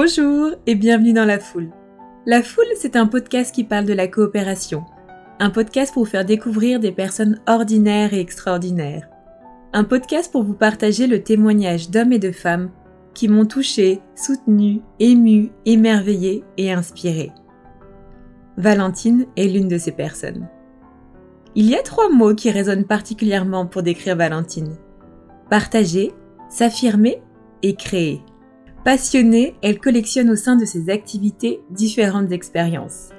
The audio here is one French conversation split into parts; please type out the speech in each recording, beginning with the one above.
Bonjour et bienvenue dans La Foule. La Foule, c'est un podcast qui parle de la coopération. Un podcast pour vous faire découvrir des personnes ordinaires et extraordinaires. Un podcast pour vous partager le témoignage d'hommes et de femmes qui m'ont touché, soutenu, ému, émerveillé et inspiré. Valentine est l'une de ces personnes. Il y a trois mots qui résonnent particulièrement pour décrire Valentine. Partager, s'affirmer et créer. Passionnée, elle collectionne au sein de ses activités différentes expériences.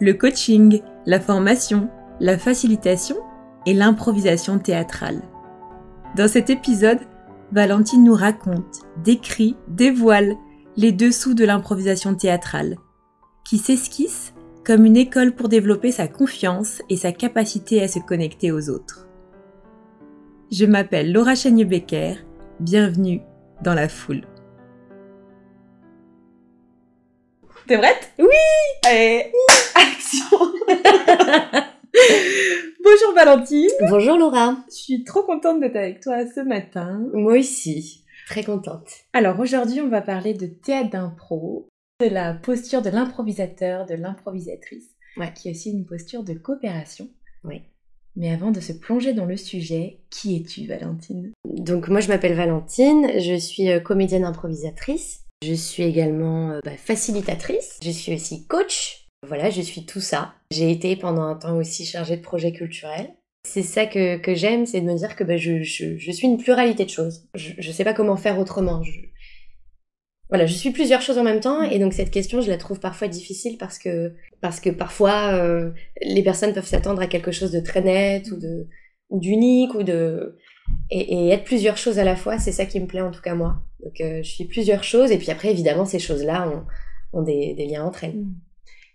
Le coaching, la formation, la facilitation et l'improvisation théâtrale. Dans cet épisode, Valentine nous raconte, décrit, dévoile les dessous de l'improvisation théâtrale, qui s'esquisse comme une école pour développer sa confiance et sa capacité à se connecter aux autres. Je m'appelle Laura Chagne-Becker, bienvenue dans la foule. T'es prête? Oui Allez, action Bonjour Valentine Bonjour Laura Je suis trop contente d'être avec toi ce matin. Moi aussi, très contente. Alors aujourd'hui on va parler de théâtre d'impro, de la posture de l'improvisateur, de l'improvisatrice, Ouais. qui est aussi une posture de coopération. Oui. Mais avant de se plonger dans le sujet, qui es-tu Valentine? Donc moi je m'appelle Valentine, je suis euh, comédienne improvisatrice. Je suis également euh, bah, facilitatrice. Je suis aussi coach. Voilà, je suis tout ça. J'ai été pendant un temps aussi chargée de projets culturels. C'est ça que, que j'aime, c'est de me dire que bah, je, je, suis une pluralité de choses. Je, je sais pas comment faire autrement. Voilà, je suis plusieurs choses en même temps et donc cette question, je la trouve parfois difficile parce que parce que parfois euh, les personnes peuvent s'attendre à quelque chose de très net ou d'unique ou de et, et être plusieurs choses à la fois, c'est ça qui me plaît en tout cas moi. Donc euh, je suis plusieurs choses et puis après évidemment ces choses-là ont, ont des, des liens entre elles.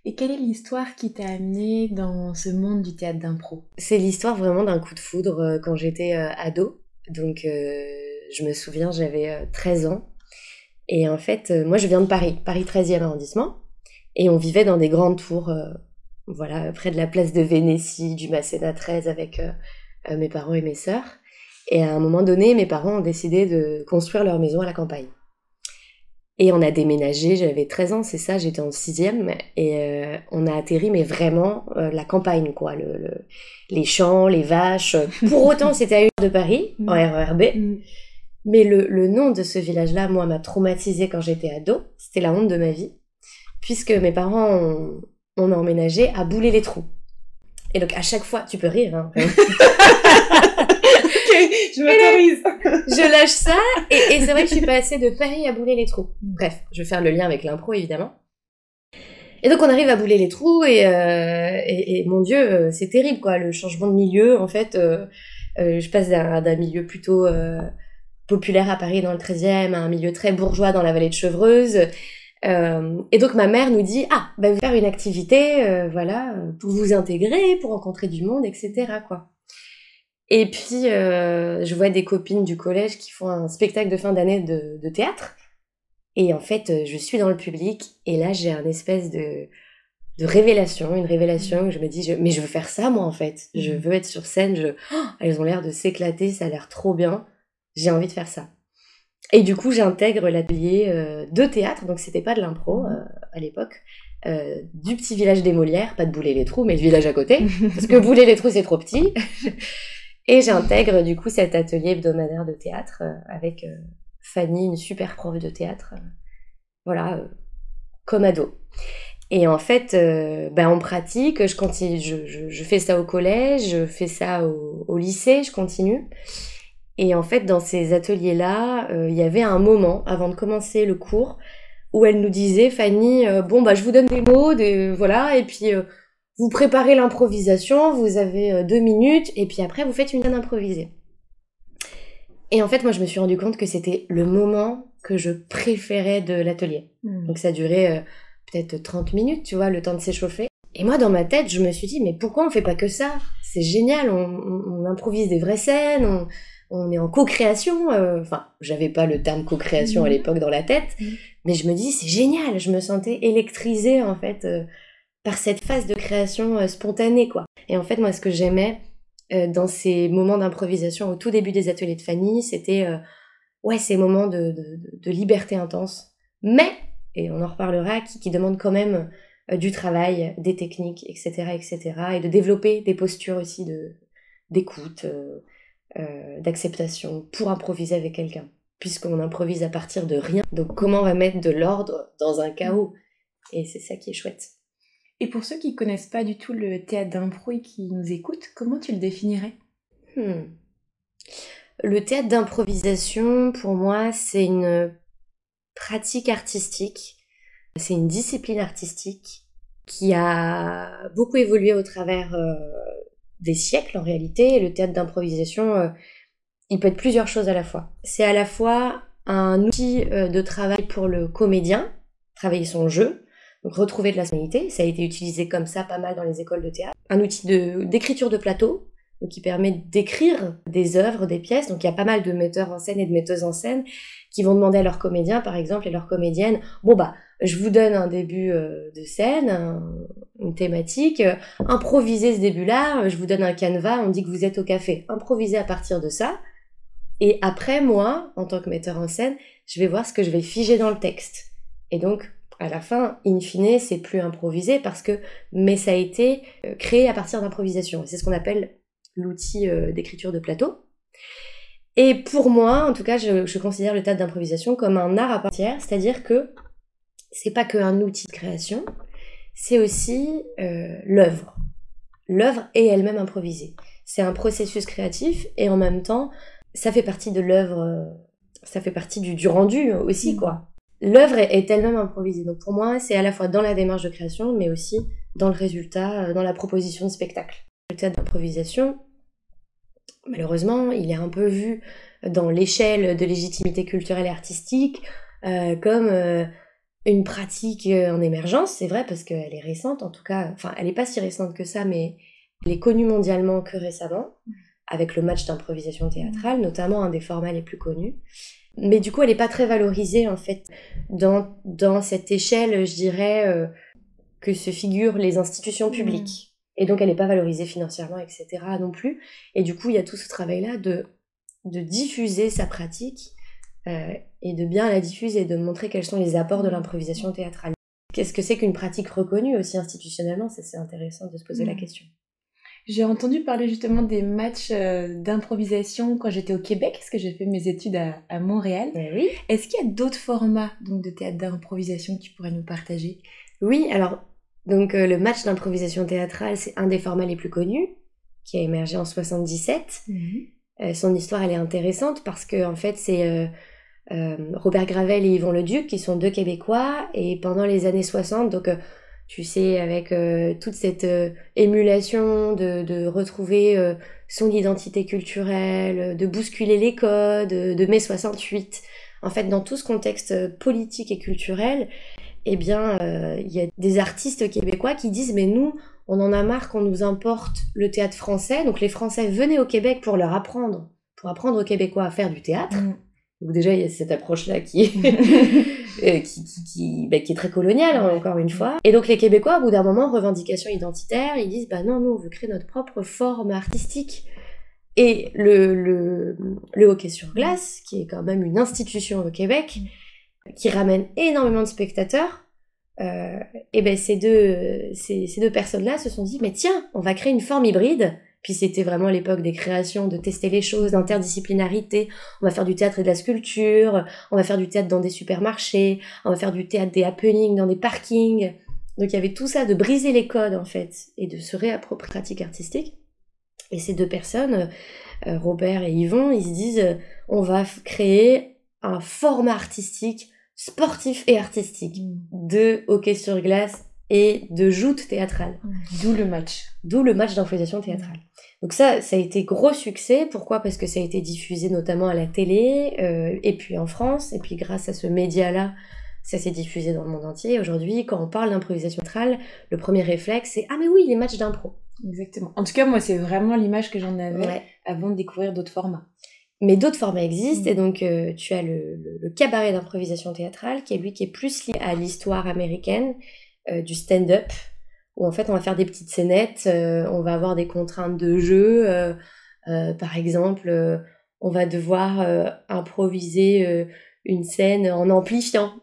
Et quelle est l'histoire qui t'a amené dans ce monde du théâtre d'impro? C'est l'histoire vraiment d'un coup de foudre euh, quand j'étais euh, ado. Donc je me souviens, j'avais euh, 13 ans. Et en fait, moi je viens de Paris, Paris 13e arrondissement. Et on vivait dans des grandes tours, voilà, près de la place de Vénétie, du Masséna 13 avec mes parents et mes sœurs. Et à un moment donné, mes parents ont décidé de construire leur maison à la campagne. Et on a déménagé, j'avais 13 ans, c'est ça, j'étais en sixième, et euh, on a atterri, mais vraiment euh, la campagne, quoi, le, le- les champs, les vaches. Pour autant, c'était à une heure de Paris, en RERB, mais le, le nom de ce village-là, moi, m'a traumatisée quand j'étais ado, c'était la honte de ma vie, puisque mes parents ont, ont emménagé à Bouler-les-Trous. Et donc, à chaque fois, tu peux rire, hein, je m'autorise je lâche ça, et, et c'est vrai que je suis passée de Paris à bouler les trous. Bref, je vais faire le lien avec l'impro, évidemment. Et donc on arrive à bouler les trous, et, euh, et, et mon Dieu, euh, c'est terrible, quoi, le changement de milieu, en fait, euh, euh, je passe d'un milieu plutôt euh, populaire à Paris dans le 13e à un milieu très bourgeois dans la vallée de Chevreuse. Euh, et donc ma mère nous dit, ah, bah, vous faire une activité, euh, voilà, pour vous intégrer, pour rencontrer du monde, etc., quoi. Et puis, euh, je vois des copines du collège qui font un spectacle de fin d'année de, de théâtre. Et en fait, euh, je suis dans le public et là, j'ai un espèce de, de révélation, une révélation où je me dis, je- mais je veux faire ça, moi, en fait. Je Mhm. veux être sur scène. Je... Oh, elles ont l'air de s'éclater, ça a l'air trop bien. J'ai envie de faire ça. Et du coup, j'intègre l'atelier euh, de théâtre, donc c'était pas de l'impro euh, à l'époque, euh, du petit village des Molières, pas de Bouler-les-Trous, mais le village à côté parce que Bouler-les-Trous, c'est trop petit. Et j'intègre du coup cet atelier hebdomadaire de théâtre euh, avec euh, Fanny, une super prof de théâtre. euh, voilà, comme ado. Et en fait, euh, ben, on pratique, je, continue, je, je, je fais ça au collège, je fais ça au, au lycée, je continue. Et en fait, dans ces ateliers-là, il y avait un moment, avant de commencer le cours, où elle nous disait, Fanny, euh, bon, bah, je vous donne des mots, des, voilà, et puis vous préparez l'improvisation, vous avez euh, deux minutes, et puis après, vous faites une scène improvisée. Et en fait, moi, je me suis rendu compte que c'était le moment que je préférais de l'atelier. Donc ça durait euh, peut-être 30 minutes, tu vois, le temps de s'échauffer. Et moi, dans ma tête, je me suis dit, mais pourquoi on fait pas que ça? C'est génial, on, on- on improvise des vraies scènes, on, on est en co-création. euh, Enfin, j'avais pas le terme co-création à Mhm. l'époque dans la tête, Mhm. mais je me dis, c'est génial, je me sentais électrisée, en fait, euh, par cette phase de création euh, spontanée, quoi. Et en fait, moi, ce que j'aimais euh, dans ces moments d'improvisation au tout début des ateliers de Fanny, c'était, euh, ouais, ces moments de, liberté intense, mais et on en reparlera, qui, qui demandent quand même du travail, des techniques, etc., etc., et de développer des postures aussi d'écoute, d'acceptation pour improviser avec quelqu'un, puisqu'on improvise à partir de rien. Donc comment on va mettre de l'ordre dans un chaos? Et c'est ça qui est chouette. Et pour ceux qui connaissent pas du tout le théâtre d'impro et qui nous écoutent, comment tu le définirais? Hmm. Le théâtre d'improvisation, pour moi, c'est une pratique artistique, c'est une discipline artistique qui a beaucoup évolué au travers euh, des siècles en réalité. le théâtre d'improvisation, euh, il peut être plusieurs choses à la fois. C'est à la fois un outil euh, de travail pour le comédien, travailler son jeu, retrouver de la spontanéité. Ça a été utilisé comme ça pas mal dans les écoles de théâtre. Un outil d'écriture de, plateau, qui permet d'écrire des œuvres, des pièces. Donc il y a pas mal de metteurs en scène et de metteuses en scène qui vont demander à leurs comédiens, par exemple, et leurs comédiennes, bon bah, je vous donne un début euh, de scène, une thématique, improvisez ce début-là, je vous donne un canevas, on dit que vous êtes au café, improvisez à partir de ça. Et après, moi, en tant que metteur en scène, je vais voir ce que je vais figer dans le texte. Et donc, à la fin, in fine, c'est plus improvisé parce que, mais ça a été euh, créé à partir d'improvisation. C'est ce qu'on appelle l'outil euh, d'écriture de plateau. Et pour moi, en tout cas, je, considère le théâtre d'improvisation comme un art à part entière, c'est-à-dire que c'est pas qu'un outil de création, c'est aussi euh, l'œuvre. L'œuvre est elle-même improvisée. C'est un processus créatif et en même temps, ça fait partie de l'œuvre, ça fait partie du, rendu aussi, quoi. L'œuvre est, elle-même improvisée. Donc pour moi, c'est à la fois dans la démarche de création, mais aussi dans le résultat, dans la proposition de spectacle. Le théâtre d'improvisation, malheureusement, il est un peu vu dans l'échelle de légitimité culturelle et artistique euh, comme euh, une pratique euh, en émergence, c'est vrai parce qu'elle est récente, en tout cas, enfin elle n'est pas si récente que ça, mais elle est connue mondialement que récemment, avec le match d'improvisation théâtrale, notamment un des formats les plus connus. Mais du coup, elle n'est pas très valorisée en fait dans, dans cette échelle, je dirais, que se figurent les institutions mmh. publiques. Et donc, elle n'est pas valorisée financièrement, etc. non plus. Et du coup, il y a tout ce travail-là de, de diffuser sa pratique euh, et de bien la diffuser, de montrer quels sont les apports de l'improvisation théâtrale. Qu'est-ce que c'est qu'une pratique reconnue aussi institutionnellement? C'est intéressant de se poser la mmh. question. J'ai entendu parler justement des matchs euh, d'improvisation quand j'étais au Québec, parce que j'ai fait mes études à, Montréal. Eh oui. Est-ce qu'il y a d'autres formats donc, de théâtre d'improvisation que tu pourrais nous partager? Oui, alors donc euh, le match d'improvisation théâtrale, c'est un des formats les plus connus, qui a émergé en 77. Mhm. Euh, son histoire, elle est intéressante parce que en fait, c'est euh, Robert Gravel et Yvon Leduc qui sont deux Québécois et pendant les années 60, donc tu sais, avec toute cette émulation de, retrouver son identité culturelle, de bousculer les codes de mai 68, en fait, dans tout ce contexte politique et culturel, eh bien, euh, il y a des artistes québécois qui disent, mais nous, on en a marre qu'on nous importe le théâtre français. Donc les Français venaient au Québec pour leur apprendre, pour apprendre aux Québécois à faire du théâtre. Mm. Donc déjà, il y a cette approche-là qui est, euh, qui, qui, bah, qui, est très coloniale, hein, encore une fois. Et donc les Québécois, au bout d'un moment, revendication identitaire, ils disent, bah non, nous, on veut créer notre propre forme artistique. Et le, le, le hockey sur glace, qui est quand même une institution au Québec, mm qui ramène énormément de spectateurs, euh, et ben ces deux, ces, ces deux personnes-là se sont dit, mais tiens, on va créer une forme hybride. Puis c'était vraiment l'époque des créations, de tester les choses, d'interdisciplinarité. On va faire du théâtre et de la sculpture, on va faire du théâtre dans des supermarchés, on va faire du théâtre des happenings dans des parkings. Donc il y avait tout ça de briser les codes en fait et de se réapproprier pratique artistique. Et ces deux personnes, euh, Robert et Yvon, ils se disent on va créer un format artistique sportif et artistique mm. de hockey sur glace et de joute théâtrale. D'où le match. D'où le match d'influençation théâtrale. Donc ça, ça a été gros succès. Pourquoi? Parce que ça a été diffusé notamment à la télé, euh, et puis en France, et puis grâce à ce média-là, ça s'est diffusé dans le monde entier. Aujourd'hui, quand on parle d'improvisation théâtrale, le premier réflexe, c'est « Ah mais oui, les matchs d'impro ». Exactement. En tout cas, moi, c'est vraiment l'image que j'en avais avant de découvrir d'autres formats. Mais d'autres formats existent, et mm. donc euh, tu as le, le, cabaret d'improvisation théâtrale, qui est lui qui est plus lié à l'histoire américaine du stand-up, où en fait on va faire des petites scénettes, euh, on va avoir des contraintes de jeu, par exemple, on va devoir improviser une scène en amplifiant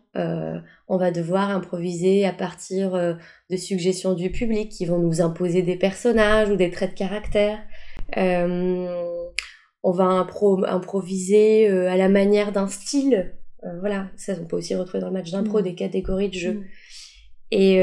on va devoir improviser à partir de suggestions du public qui vont nous imposer des personnages ou des traits de caractère. on va improviser à la manière d'un style. voilà, ça on peut aussi retrouver dans le match d'impro mmh. des catégories de jeu. Mmh. Et,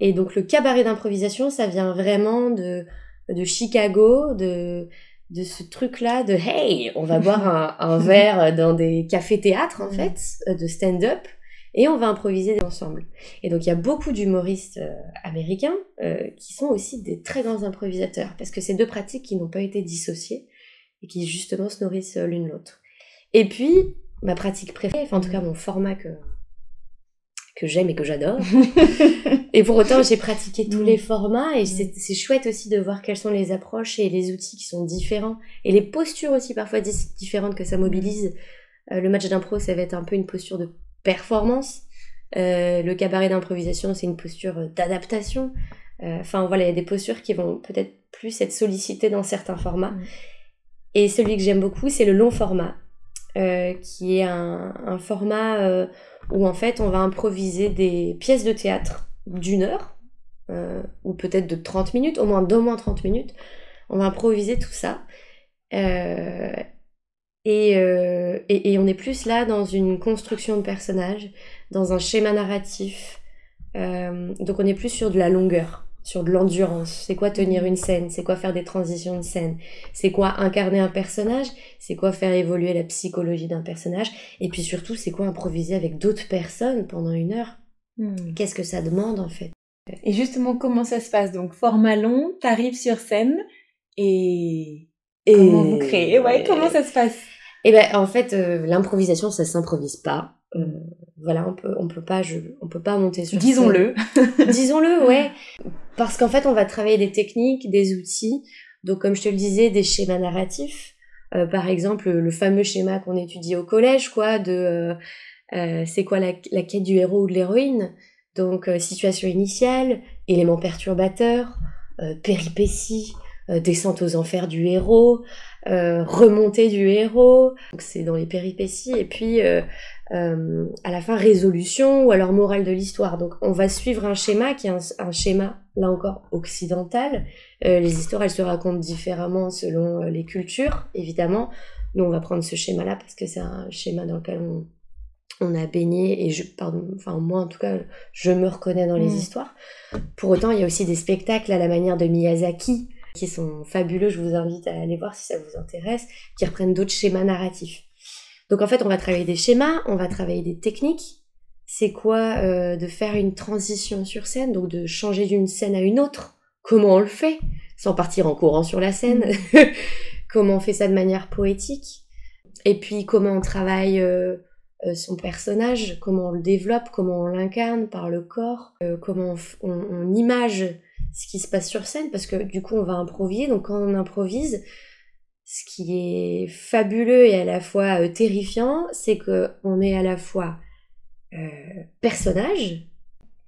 et donc le cabaret d'improvisation, ça vient vraiment de, de Chicago, de, de ce truc-là de hey, on va boire un, un verre dans des cafés-théâtres en fait, euh, de stand-up, et on va improviser ensemble. Et donc il y a beaucoup d'humoristes euh, américains euh, qui sont aussi des très grands improvisateurs, parce que c'est deux pratiques qui n'ont pas été dissociées et qui justement se nourrissent l'une l'autre. Et puis, ma pratique préférée, enfin en tout cas mon format que, que j'aime et que j'adore. et pour autant, j'ai pratiqué tous mm. les formats et mm. c'est chouette aussi de voir quelles sont les approches et les outils qui sont différents et les postures aussi parfois différentes que ça mobilise. Euh, le match d'impro, ça va être un peu une posture de performance. Euh, le cabaret d'improvisation, c'est une posture d'adaptation. Euh, enfin voilà, il y a des postures qui vont peut-être plus être sollicitées dans certains formats. Mm. Et celui que j'aime beaucoup, c'est le long format, qui est un, un format où en fait on va improviser des pièces de théâtre d'une heure, euh, ou peut-être de 30 minutes, au moins d'au moins 30 minutes. On va improviser tout ça. Euh, euh, et, et, on est plus là dans une construction de personnage, dans un schéma narratif. donc on est plus sur de la longueur sur de l'endurance. C'est quoi tenir une scène? C'est quoi faire des transitions de scène? C'est quoi incarner un personnage? C'est quoi faire évoluer la psychologie d'un personnage? Et puis surtout, c'est quoi improviser avec d'autres personnes pendant une heure? Hmm. Qu'est-ce que ça demande en fait? Et justement, comment ça se passe? Donc, format long, t'arrives sur scène et... Comment vous créez? Ouais, comment ça se passe? Eh ben, en fait, euh, l'improvisation, ça s'improvise pas. Euh, voilà, on peut, on peut pas, je, on peut pas monter sur. Disons-le. Disons-le, ouais. Parce qu'en fait, on va travailler des techniques, des outils. Donc, comme je te le disais, des schémas narratifs. Euh, par exemple, le fameux schéma qu'on étudie au collège, quoi, de euh, euh c'est quoi la, la, quête du héros ou de l'héroïne? Donc, euh, situation initiale, éléments perturbateurs, péripéties, descente aux enfers du héros, remontée du héros. C'est dans les péripéties. Et puis, euh, à la fin résolution ou alors morale de l'histoire. Donc on va suivre un schéma qui est un, schéma, là encore, occidental. Euh, les histoires, elles se racontent différemment selon euh, les cultures, évidemment. Nous, on va prendre ce schéma-là parce que c'est un schéma dans lequel on, on a baigné et je, pardon, enfin moi en tout cas, je me reconnais dans les histoires. Pour autant, il y a aussi des spectacles à la manière de Miyazaki qui sont fabuleux. Je vous invite à aller voir si ça vous intéresse, qui reprennent d'autres schémas narratifs. Donc en fait, on va travailler des schémas, on va travailler des techniques. C'est quoi euh, de faire une transition sur scène, donc de changer d'une scène à une autre? Comment on le fait? Sans partir en courant sur la scène mm. Comment on fait ça de manière poétique? Et puis comment on travaille euh, euh, son personnage, comment on le développe, comment on l'incarne par le corps, comment on, on image ce qui se passe sur scène, parce que du coup on va improviser. Donc quand on improvise, ce qui est fabuleux et à la fois euh, terrifiant, c'est que on est à la fois euh, personnage,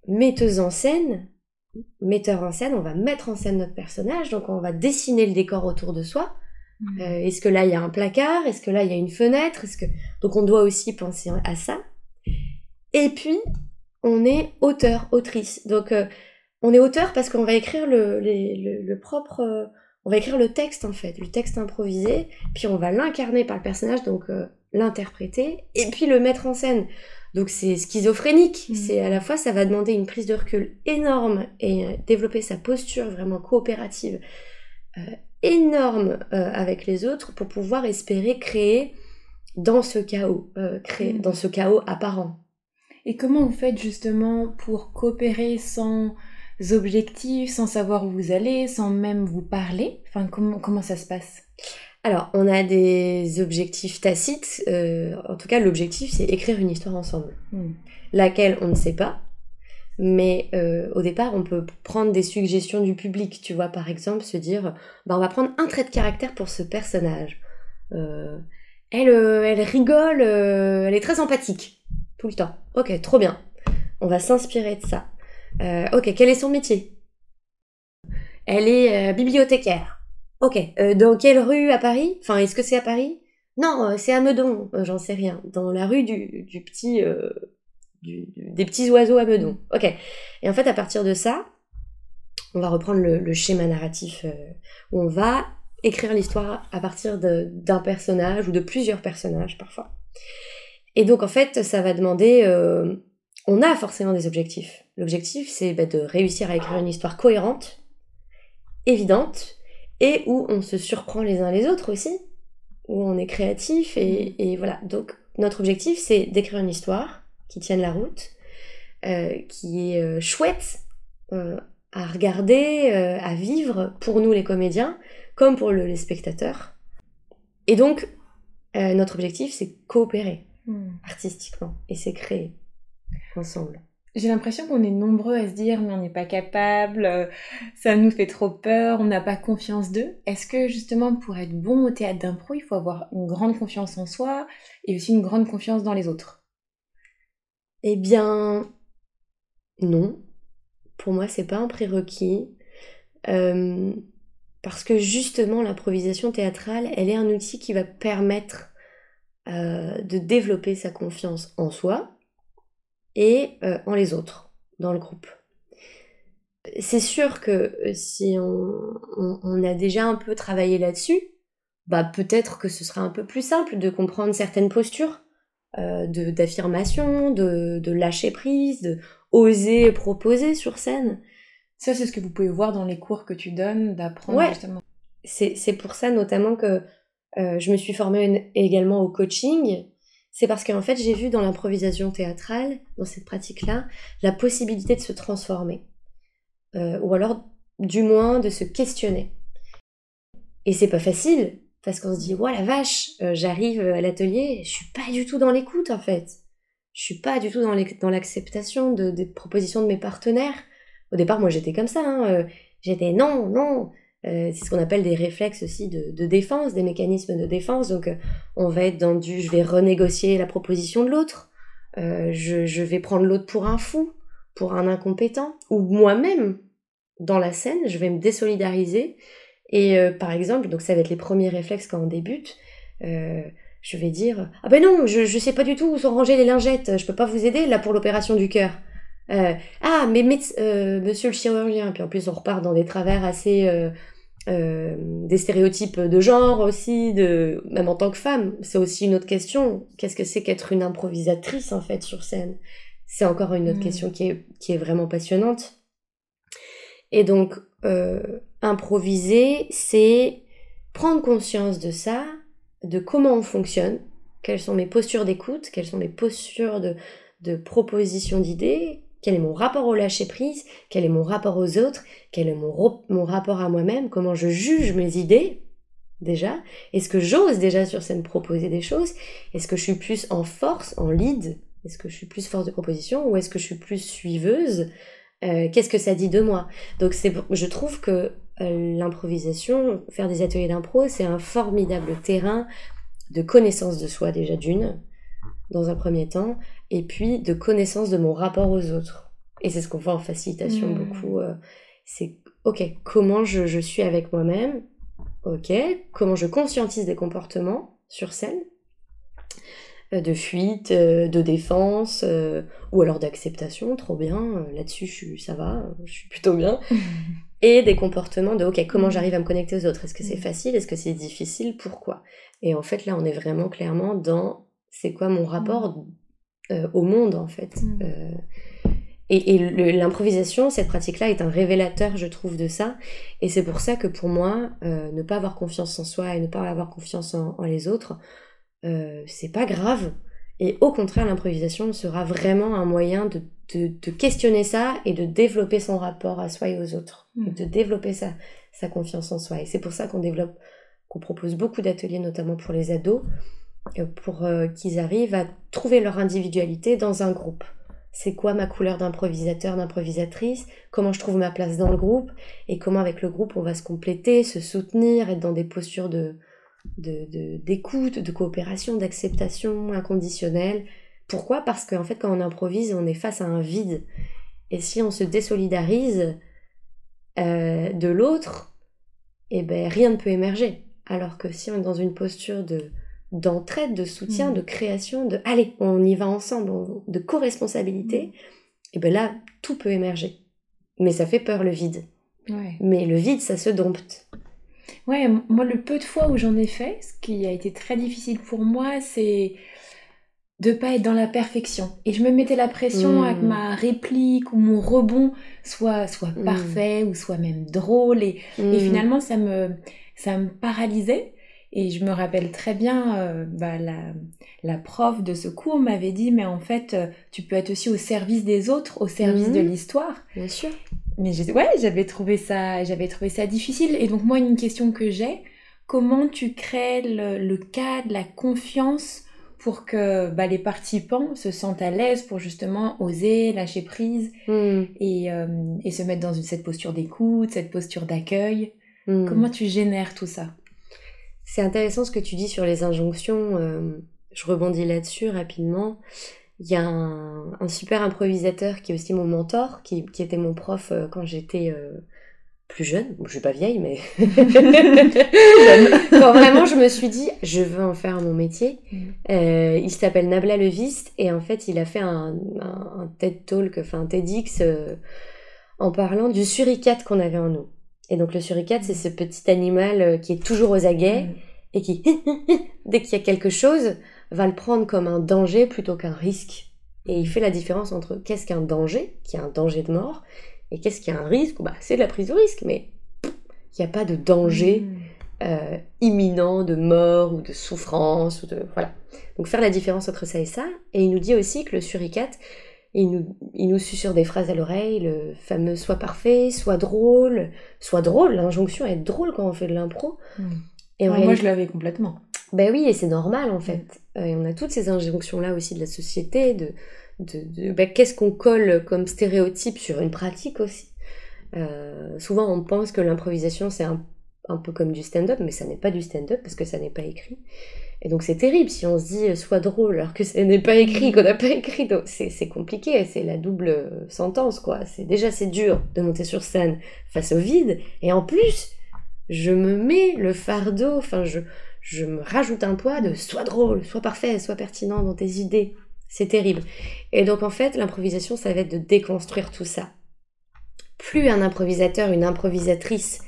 metteuse en scène, metteur en scène, on va mettre en scène notre personnage, donc on va dessiner le décor autour de soi. Mmh. Euh, est-ce que là il y a un placard? Est-ce que là il y a une fenêtre? Est-ce que donc on doit aussi penser à ça. Et puis on est auteur, autrice. Donc on est auteur parce qu'on va écrire le, le propre on va écrire le texte en fait, le texte improvisé, puis on va l'incarner par le personnage, donc euh, l'interpréter, et puis le mettre en scène. Donc c'est schizophrénique, mmh. c'est à la fois ça va demander une prise de recul énorme et euh, développer sa posture vraiment coopérative euh, énorme avec les autres pour pouvoir espérer créer dans ce chaos, créer mmh. dans ce chaos apparent. Et comment vous faites justement pour coopérer sans objectifs, sans savoir où vous allez, sans même vous parler Enfin, comment, comment ça se passe? Alors, on a des objectifs tacites. Euh, en tout cas, l'objectif, c'est écrire une histoire ensemble. Hmm. Laquelle, on ne sait pas. Mais euh, au départ, on peut prendre des suggestions du public. Tu vois, par exemple, se dire, bah, on va prendre un trait de caractère pour ce personnage. Euh, elle, elle rigole, elle est très empathique. Tout le temps. Ok, trop bien. On va s'inspirer de ça. Euh, ok, quel est son métier? Elle est euh, bibliothécaire. Ok, euh, dans quelle rue à Paris? Enfin, est-ce que c'est à Paris? Non, c'est à Meudon, j'en sais rien. Dans la rue du, petit des petits oiseaux à bedon. Ok. Et en fait, à partir de ça, on va reprendre le, schéma narratif où on va écrire l'histoire à partir d'un personnage ou de plusieurs personnages parfois. Et donc en fait, ça va demander, on a forcément des objectifs. L'objectif, c'est bah, de réussir à écrire une histoire cohérente, évidente, et où on se surprend les uns les autres aussi, où on est créatif, et, et voilà. Donc notre objectif, c'est d'écrire une histoire qui tienne la route, euh, qui est euh, chouette euh, à regarder, à vivre pour nous les comédiens, comme pour les spectateurs. Et donc, notre objectif, c'est coopérer hmm. artistiquement et c'est créer J'ai l'impression qu'on est nombreux à se dire mais on n'est pas capable, ça nous fait trop peur, on n'a pas confiance d'eux. Est-ce que justement pour être bon au théâtre d'impro, il faut avoir une grande confiance en soi et aussi une grande confiance dans les autres? Eh bien, non. Pour moi, c'est pas un prérequis. Euh, parce que justement, l'improvisation théâtrale, elle est un outil qui va permettre euh, de développer sa confiance en soi et euh, en les autres, dans le groupe. C'est sûr que si on, a déjà un peu travaillé là-dessus, bah peut-être que ce sera un peu plus simple de comprendre certaines postures euh, d'affirmation, de, de, lâcher prise, de oser proposer sur scène. Ça, c'est ce que vous pouvez voir dans les cours que tu donnes, d'apprendre justement. C'est pour ça notamment que euh, je me suis formée également au coaching. C'est parce qu'en fait, j'ai vu dans l'improvisation théâtrale, dans cette pratique-là, la possibilité de se transformer. Euh, ou alors, du moins, de se questionner. Et c'est pas facile, parce qu'on se dit, ouais la vache, euh, j'arrive à l'atelier, je suis pas du tout dans l'écoute en fait. Je suis pas du tout dans l'acceptation de, des propositions de mes partenaires. Au départ, moi j'étais comme ça, hein, euh, j'étais non, non. Euh, c'est ce qu'on appelle des réflexes aussi de, défense, des mécanismes de défense. Donc on va être dans du je vais renégocier la proposition de l'autre, je, je vais prendre l'autre pour un fou, pour un incompétent, ou moi-même, dans la scène, je vais me désolidariser et euh, par exemple, donc ça va être les premiers réflexes quand on débute. Euh, je vais dire ah ben non, je je sais pas du tout où sont rangées les lingettes, je peux pas vous aider là pour l'opération du cœur. Euh, ah mais monsieur le chirurgien, puis en plus on repart dans des travers assez des stéréotypes de genre aussi, de même en tant que femme, c'est aussi une autre question. Qu'est-ce que c'est qu'être une improvisatrice en fait sur scène? C'est encore une autre mmh. question qui est qui est vraiment passionnante. Et donc improviser, c'est prendre conscience de ça, de comment on fonctionne, quelles sont mes postures d'écoute, quelles sont mes postures de, de proposition d'idées, quel est mon rapport au lâcher-prise, quel est mon rapport aux autres, quel est mon, rapport à moi-même, comment je juge mes idées, déjà, est-ce que j'ose déjà sur scène proposer des choses, est-ce que je suis plus en force, en lead, est-ce que je suis plus force de proposition, ou est-ce que je suis plus suiveuse, euh, qu'est-ce que ça dit de moi? Donc je trouve que euh, l'improvisation, faire des ateliers d'impro, c'est un formidable terrain de connaissance de soi déjà d'une, dans un premier temps, et puis de connaissance de mon rapport aux autres. Et c'est ce qu'on voit en facilitation mmh. beaucoup. Euh, c'est ok, comment je, je suis avec moi-même, ok, comment je conscientise des comportements sur scène, euh, de fuite, de défense, ou alors d'acceptation, trop bien, là-dessus ça va, je suis plutôt bien. et des comportements de ok comment mm. j'arrive à me connecter aux autres? Est-ce que c'est mm. facile? Est-ce que c'est difficile? Pourquoi? Et en fait là on est vraiment clairement dans c'est quoi mon rapport. Euh, au monde en fait. Euh, et, l'improvisation cette pratique là est un révélateur je trouve de ça. Et c'est pour ça que pour moi euh, ne pas avoir confiance en soi et ne pas avoir confiance en, en les autres c'est pas grave. Et au contraire l'improvisation sera vraiment un moyen de de, questionner ça et de développer son rapport à soi et aux autres, et mm. de développer sa, sa confiance en soi. Et c'est pour ça qu'on développe, qu'on propose beaucoup d'ateliers, notamment pour les ados, pour euh, qu'ils arrivent à trouver leur individualité dans un groupe. C'est quoi ma couleur d'improvisateur, d'improvisatrice? Comment je trouve ma place dans le groupe? Et comment avec le groupe on va se compléter, se soutenir, être dans des postures de d'écoute, de, de coopération, d'acceptation inconditionnelle? Pourquoi? Parce qu'en fait, quand on improvise, on est face à un vide. Et si on se désolidarise euh, de l'autre, eh ben rien ne peut émerger. Alors que si on est dans une posture de, d'entraide, de soutien, de création, de allez, on y va ensemble, on- de co-responsabilité, et ben là, tout peut émerger. Mais ça fait peur le vide. Ouais. Mais le vide, ça se dompte. Ouais, moi, le peu de fois où j'en ai fait, ce qui a été très difficile pour moi, c'est de pas être dans la perfection. Et je me mettais la pression à que ma réplique ou mon rebond soit, soit parfait ou soit même drôle. Et, et finalement, ça me, ça me paralysait. Et je me rappelle très bien, euh, bah, la, la prof de ce cours m'avait dit, mais en fait, euh, tu peux être aussi au service des autres, au service Mhm. de l'histoire. Bien sûr. Mais ouais, j'avais trouvé ça, j'avais trouvé ça difficile. Et donc moi, une question que j'ai, comment tu crées le, le cadre, la confiance pour que bah, les participants se sentent à l'aise pour justement oser lâcher prise Mm. et, euh, et se mettre dans une, cette posture d'écoute, cette posture d'accueil? Mm. Comment tu génères tout ça? C'est intéressant ce que tu dis sur les injonctions. euh, je rebondis là-dessus rapidement. Il y a un, un super improvisateur qui est aussi mon mentor, qui, qui était mon prof euh, quand j'étais euh, plus jeune. Bon, je suis pas vieille, mais quand vraiment je me suis dit, je veux en faire mon métier. Mm. Euh, il s'appelle Nabla Leviste et en fait il a fait un, un, un TED Talk, enfin un TEDx euh, en parlant du suricate qu'on avait en nous. Et donc le suricate, c'est ce petit animal euh, qui est toujours aux aguets Mm. et qui, dès qu'il y a quelque chose, va le prendre comme un danger plutôt qu'un risque. Et il fait la différence entre qu'est-ce qu'un danger, qui est un danger de mort, et qu'est-ce qui est un risque, bah, c'est de la prise de risque, mais il n'y a pas de danger Mm. euh, imminent de mort ou de souffrance. Ou de, voilà. Donc faire la différence entre ça et ça. Et il nous dit aussi que le suricate, il nous, il nous susurre des phrases à l'oreille, le fameux soit parfait, soit drôle, soit drôle. L'injonction est être drôle quand on fait de l'impro. Mm. Et Ah, moi, je l'avais complètement. ben oui, et c'est normal en fait. Euh, et on a toutes ces injonctions-là aussi de la société, de, de, de- ben, qu'est-ce qu'on colle comme stéréotype sur une pratique aussi? Euh, souvent on pense que l'improvisation c'est un, un peu comme du stand-up, mais ça n'est pas du stand-up parce que ça n'est pas écrit. Et donc c'est terrible si on se dit euh, sois drôle alors que ça n'est pas écrit, qu'on n'a pas écrit. C'est compliqué, c'est la double euh, sentence quoi. C'est déjà c'est dur de monter sur scène face au vide, et en plus je me mets le fardeau, enfin je je me rajoute un poids de sois drôle, sois parfait, sois pertinent dans tes idées. C'est terrible. Et donc en fait, l'improvisation, ça va être de déconstruire tout ça. Plus un improvisateur, une improvisatrice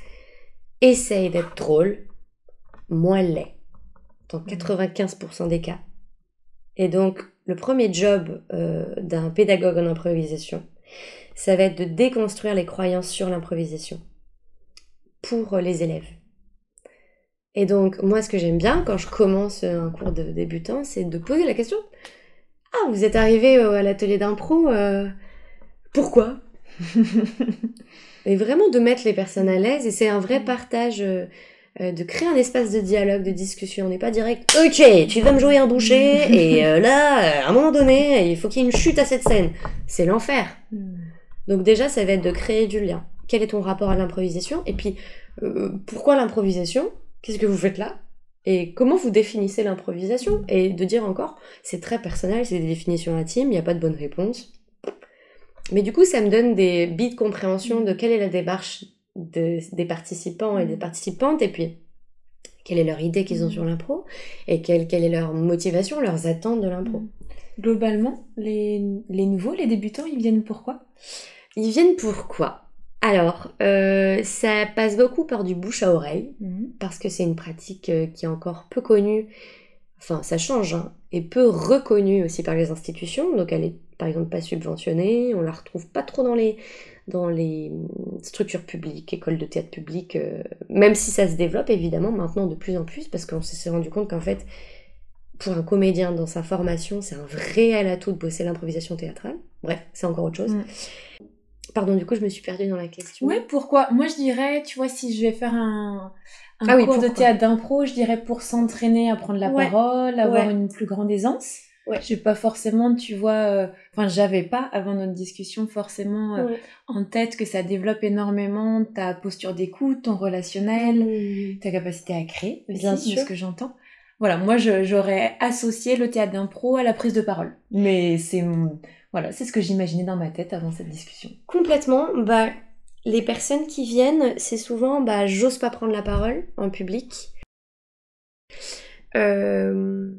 essaye d'être drôle, moins l'est. Dans 95% des cas. Et donc, le premier job euh, d'un pédagogue en improvisation, ça va être de déconstruire les croyances sur l'improvisation pour euh, les élèves. Et donc, moi, ce que j'aime bien quand je commence un cours de débutant, c'est de poser la question Ah, vous êtes arrivé euh, à l'atelier d'impro, euh, pourquoi? Et vraiment de mettre les personnes à l'aise, et c'est un vrai partage, euh, euh, de créer un espace de dialogue, de discussion. On n'est pas direct Ok, tu vas me jouer un boucher, et euh, là, euh, à un moment donné, il faut qu'il y ait une chute à cette scène. C'est l'enfer. Mm. Donc déjà, ça va être de créer du lien. Quel est ton rapport à l'improvisation? Et puis, euh, pourquoi l'improvisation? Qu'est-ce que vous faites là? Et comment vous définissez l'improvisation? Et de dire encore, c'est très personnel, c'est des définitions intimes, il n'y a pas de bonne réponse. Mais du coup, ça me donne des billes de compréhension de quelle est la démarche de- des participants et des participantes, et puis quelle est leur idée qu'ils ont sur l'impro, et quelle, quelle est leur motivation, leurs attentes de l'impro. Globalement, les, les nouveaux, les débutants, ils viennent pourquoi Ils viennent pourquoi Alors, euh, ça passe beaucoup par du bouche à oreille, parce que c'est une pratique euh, qui est encore peu connue, enfin ça change, hein, et peu reconnue aussi par les institutions, donc elle est par exemple pas subventionnée, on la retrouve pas trop dans les, dans les hum, structures publiques, écoles de théâtre publiques, euh, même si ça se développe évidemment maintenant de plus en plus, parce qu'on s'est rendu compte qu'en fait, pour un comédien dans sa formation, c'est un réel atout de bosser l'improvisation théâtrale. Bref, c'est encore autre chose. Mm. Pardon, du coup, je me suis perdue dans la question. Ouais, pourquoi? Moi, je dirais, tu vois, si je vais faire un, un Ah oui, cours de pourquoi? théâtre d'impro, je dirais pour s'entraîner à prendre la Ouais. parole, avoir Ouais. une plus grande aisance. Ouais. J'ai pas forcément, tu vois, euh, enfin, j'avais pas avant notre discussion forcément euh, Ouais. en tête que ça développe énormément ta posture d'écoute, ton relationnel, ta capacité à créer, Bien de sûr. ce que j'entends. Voilà, moi, j'aurais associé le théâtre d'impro à la prise de parole. Mais c'est voilà, c'est ce que j'imaginais dans ma tête avant cette discussion. Complètement. Bah, les personnes qui viennent, c'est souvent bah, j'ose pas prendre la parole en public. euh, euh,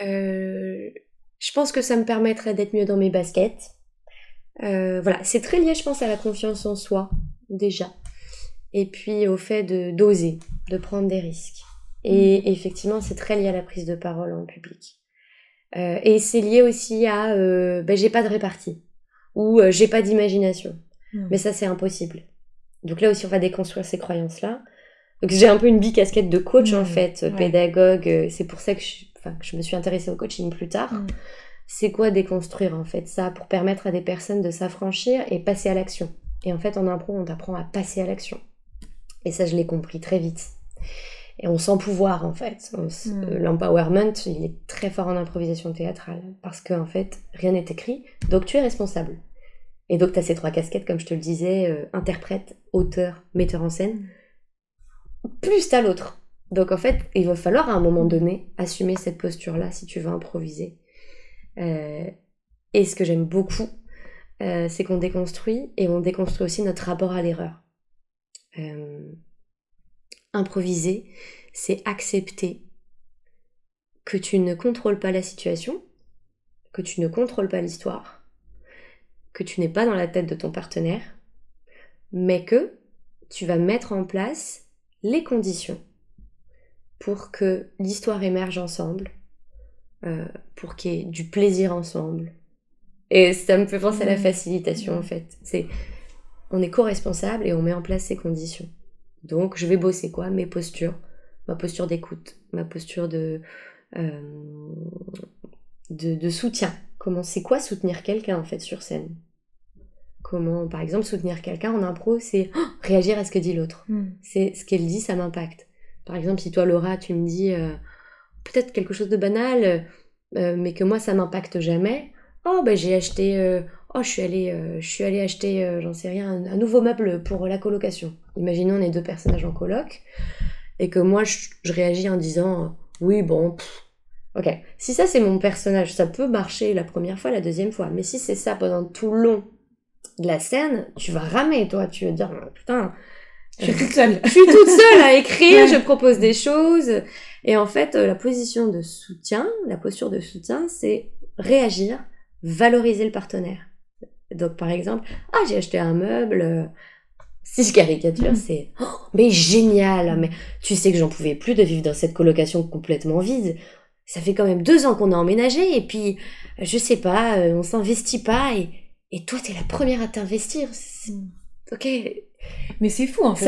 je pense que ça me permettrait d'être mieux dans mes baskets. Euh, voilà, c'est très lié, je pense, à la confiance en soi, déjà. Et puis au fait de d'oser, de prendre des risques. Et mm. effectivement, c'est très lié à la prise de parole en public. Euh, et c'est lié aussi à euh, ben, j'ai pas de répartie ou euh, j'ai pas d'imagination. Mm. Mais ça, c'est impossible. Donc là aussi, on va déconstruire ces croyances-là. Donc j'ai un peu une bicasquette de coach en mm. fait, pédagogue. C'est pour ça que je, que je me suis intéressée au coaching plus tard. C'est quoi déconstruire en fait? Ça pour permettre à des personnes de s'affranchir et passer à l'action. Et en fait, en impro, on t'apprend à passer à l'action. Et ça, je l'ai compris très vite. Et on sent pouvoir, en fait. Hmm. Euh, l'empowerment, il est très fort en improvisation théâtrale. Parce qu'en fait, rien n'est écrit, donc tu es responsable. Et donc, tu as ces trois casquettes, comme je te le disais, euh, interprète, auteur, metteur en scène. Plus t'as l'autre. Donc, en fait, il va falloir à un moment donné assumer cette posture-là si tu veux improviser. Euh, et ce que j'aime beaucoup, c'est qu'on déconstruit et on déconstruit aussi notre rapport à l'erreur. Improviser, c'est accepter que tu ne contrôles pas la situation, que tu ne contrôles pas l'histoire, que tu n'es pas dans la tête de ton partenaire, mais que tu vas mettre en place les conditions pour que l'histoire émerge ensemble, euh, pour qu'il y ait du plaisir ensemble. Et ça me fait penser à la mmh. facilitation en fait. C'est on est co-responsable et on met en place ces conditions. Donc, je vais bosser quoi? Mes postures, ma posture d'écoute, ma posture de, euh, de, soutien. Comment c'est quoi soutenir quelqu'un en fait sur scène? Comment, par exemple, soutenir quelqu'un en impro, c'est oh, réagir à ce que dit l'autre. Hmm. C'est ce qu'elle dit, ça m'impacte. Par exemple, si toi, Laura, tu me dis euh, peut-être quelque chose de banal, euh, mais que moi, ça m'impacte jamais. Oh, ben j'ai acheté oh je suis allée euh, je suis acheter euh, j'en sais rien un, nouveau meuble pour la colocation imaginons on est deux personnages en coloc et que moi je, réagis en disant oui bon ok si ça c'est mon personnage ça peut marcher la première fois la deuxième fois mais si c'est ça pendant tout le long de la scène tu vas ramer toi tu vas dire putain je suis toute seule je suis toute seule à écrire je propose des choses et en fait euh, la position de soutien la posture de soutien c'est réagir valoriser le partenaire donc par exemple, ah j'ai acheté un meuble, euh, si je caricature, mm. c'est oh, mais génial, mais tu sais que j'en pouvais plus de vivre dans cette colocation complètement vide. Ça fait quand même deux ans qu'on a emménagé et puis je sais pas, euh, on s'investit pas et, et toi t'es la première à t'investir. Mm. Ok. Mais c'est fou en fait.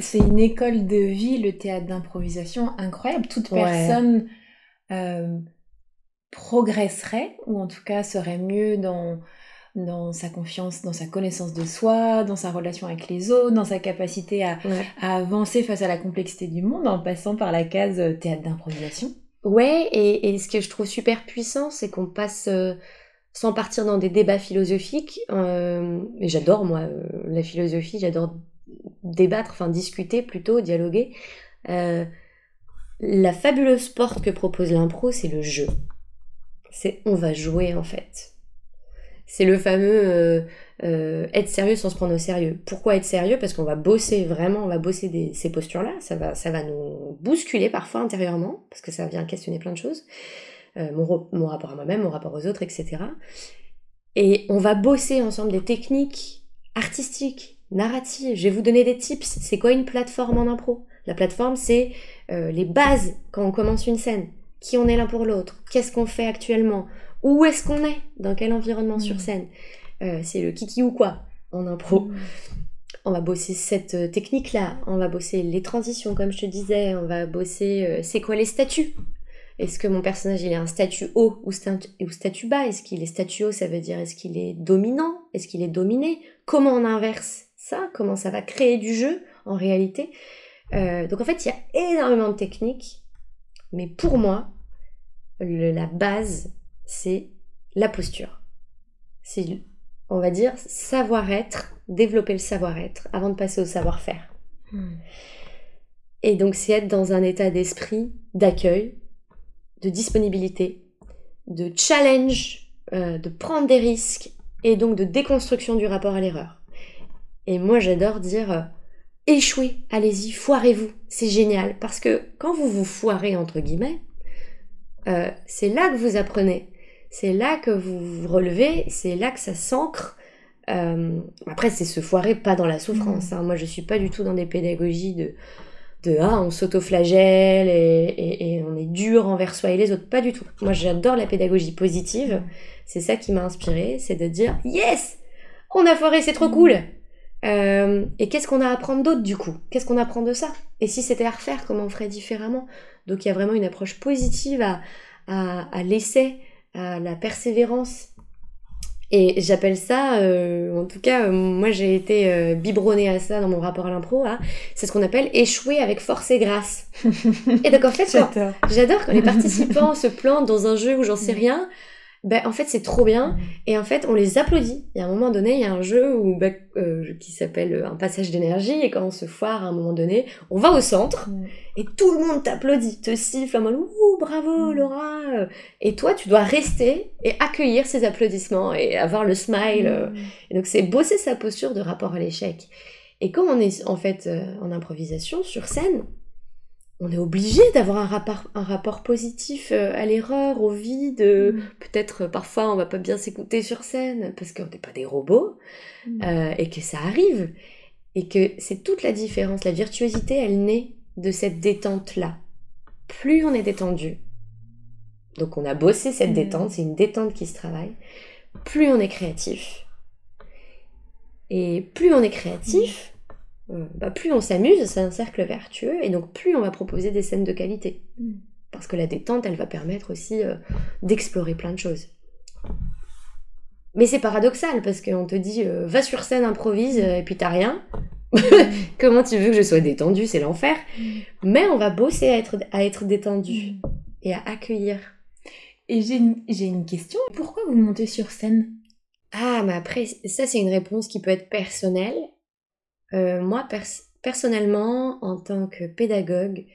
C'est une école de vie, le théâtre d'improvisation incroyable. Toute personne euh, progresserait ou en tout cas serait mieux dans dans sa confiance, dans sa connaissance de soi, dans sa relation avec les autres, dans sa capacité à, avancer face à la complexité du monde en passant par la case euh, théâtre d'improvisation. Ouais, et, ce que je trouve super puissant, c'est qu'on passe euh, sans partir dans des débats philosophiques. Euh, et j'adore, moi, la philosophie, j'adore débattre, enfin discuter plutôt, dialoguer. la fabuleuse porte que propose l'impro, c'est le jeu. C'est on va jouer en fait c'est le fameux euh, euh, être sérieux sans se prendre au sérieux. Pourquoi être sérieux? Parce qu'on va bosser vraiment, on va bosser ces postures-là. Ça va, ça va nous bousculer parfois intérieurement, parce que ça vient questionner plein de choses. Euh, mon, mon, rapport à moi-même, mon rapport aux autres, etc. Et on va bosser ensemble des techniques artistiques, narratives. Je vais vous donner des tips. C'est quoi une plateforme en impro? La plateforme, c'est les bases quand on commence une scène. Qui on est l'un pour l'autre? Qu'est-ce qu'on fait actuellement? Où est-ce qu'on est, dans quel environnement sur mm. scène? Euh, c'est le kiki ou quoi en impro? Mm. On va bosser cette euh, technique-là, on va bosser les transitions, comme je te disais, on va bosser euh, c'est quoi les statuts? Est-ce que mon personnage il est un statut haut ou, statut bas? Est-ce qu'il est statut haut Ça veut dire est-ce qu'il est dominant? Est-ce qu'il est dominé? Comment on inverse ça? Comment ça va créer du jeu en réalité? Donc en fait il y a énormément de techniques, mais pour moi la base c'est la posture. C'est, on va dire, savoir-être, développer le savoir-être avant de passer au savoir-faire. Hmm. Et donc, c'est être dans un état d'esprit d'accueil, de disponibilité, de challenge, euh, de prendre des risques et donc de déconstruction du rapport à l'erreur. Et moi, j'adore dire, euh, échouez, allez-y, foirez-vous, c'est génial. Parce que quand vous vous foirez, entre guillemets, euh, c'est là que vous apprenez, c'est là que vous vous relevez, c'est là que ça s'ancre. Après, c'est se foirer pas dans la souffrance. Hein. Moi, je suis pas du tout dans des pédagogies de, de ah, on s'auto-flagelle et, on est dur envers soi et les autres. Pas du tout. Moi, j'adore la pédagogie positive. C'est ça qui m'a inspiré, c'est de dire yes, on a foiré, c'est trop cool. Euh, et qu'est-ce qu'on a à apprendre d'autre du coup? Qu'est-ce qu'on apprend de ça? Et si c'était à refaire, comment on ferait différemment? Donc il y a vraiment une approche positive à l'essai, à la persévérance. Et j'appelle ça, euh, en tout cas, euh, moi j'ai été euh, biberonnée à ça dans mon rapport à l'impro, hein. c'est ce qu'on appelle échouer avec force et grâce. et donc en fait, j'adore quand les participants se plantent dans un jeu où j'en sais rien, ben en fait c'est trop bien et en fait on les applaudit. Il y a un moment donné, il y a un jeu où ben, euh, qui s'appelle un passage d'énergie et quand on se foire à un moment donné, on va au centre et tout le monde t'applaudit, te siffle en mode ouh bravo. Laura et toi tu dois rester et accueillir ces applaudissements et avoir le smile. Et donc c'est bosser sa posture de rapport à l'échec. Et comme on est en fait euh, en improvisation sur scène, on est obligé d'avoir un rapport, un rapport positif euh, à l'erreur, au vide. Euh, mm. Peut-être euh, parfois on va pas bien s'écouter sur scène parce qu'on n'est pas des robots mm. et que ça arrive. Et que c'est toute la différence. La virtuosité, elle naît de cette détente-là. Plus on est détendu, donc on a bossé cette mm. détente, c'est une détente qui se travaille, plus on est créatif. Et plus on est créatif, bah, plus on s'amuse, c'est un cercle vertueux, et donc plus on va proposer des scènes de qualité. Mm. Parce que la détente, elle va permettre aussi euh, d'explorer plein de choses. Mais c'est paradoxal, parce qu'on te dit, euh, va sur scène, improvise, et puis t'as rien. Mm. Comment tu veux que je sois détendue? C'est l'enfer. Mm. Mais on va bosser à être, à être détendu et à accueillir. Et j'ai une, une question. Pourquoi vous montez sur scène? Ah, mais après, ça c'est une réponse qui peut être personnelle euh, moi, personnellement, en tant que pédagogue,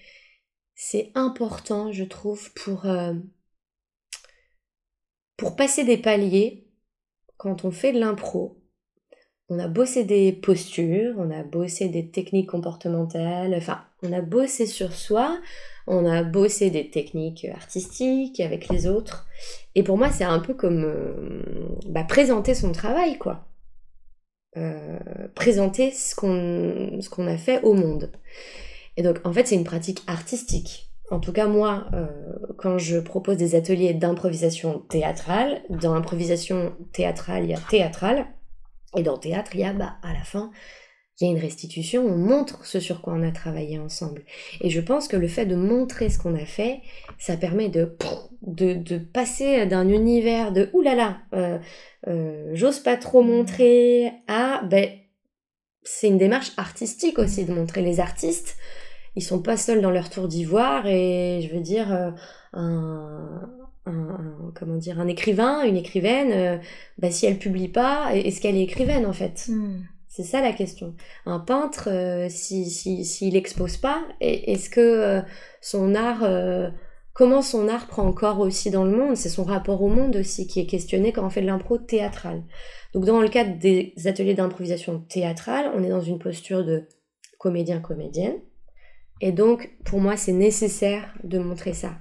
c'est important, je trouve, pour, euh, pour passer des paliers, quand on fait de l'impro, on a bossé des postures, on a bossé des techniques comportementales, enfin, on a bossé sur soi, on a bossé des techniques artistiques avec les autres. Et pour moi, c'est un peu comme euh, bah, présenter son travail, quoi. Euh, présenter ce qu'on ce qu'on a fait au monde. Et donc en fait c'est une pratique artistique. En tout cas moi, euh, quand je propose des ateliers d'improvisation théâtrale, dans l'improvisation théâtrale il y a théâtrale, et dans théâtre il y a bah, à la fin il y a une restitution, on montre ce sur quoi on a travaillé ensemble. Et je pense que le fait de montrer ce qu'on a fait, ça permet de, de, de passer d'un univers de oulala, euh, euh, j'ose pas trop montrer à ben c'est une démarche artistique aussi de montrer les artistes. Ils sont pas seuls dans leur tour d'ivoire et je veux dire euh, un, un, comment dire un écrivain, une écrivaine, euh, ben, si elle publie pas, est-ce qu'elle est écrivaine en fait? Hmm. C'est ça la question. Un peintre, euh, s'il si, si, expose pas, est-ce que son art, comment son art prend encore aussi dans le monde C'est son rapport au monde aussi qui est questionné quand on fait de l'impro théâtrale. Donc dans le cadre des ateliers d'improvisation théâtrale, on est dans une posture de comédien-comédienne. Et donc pour moi c'est nécessaire de montrer ça.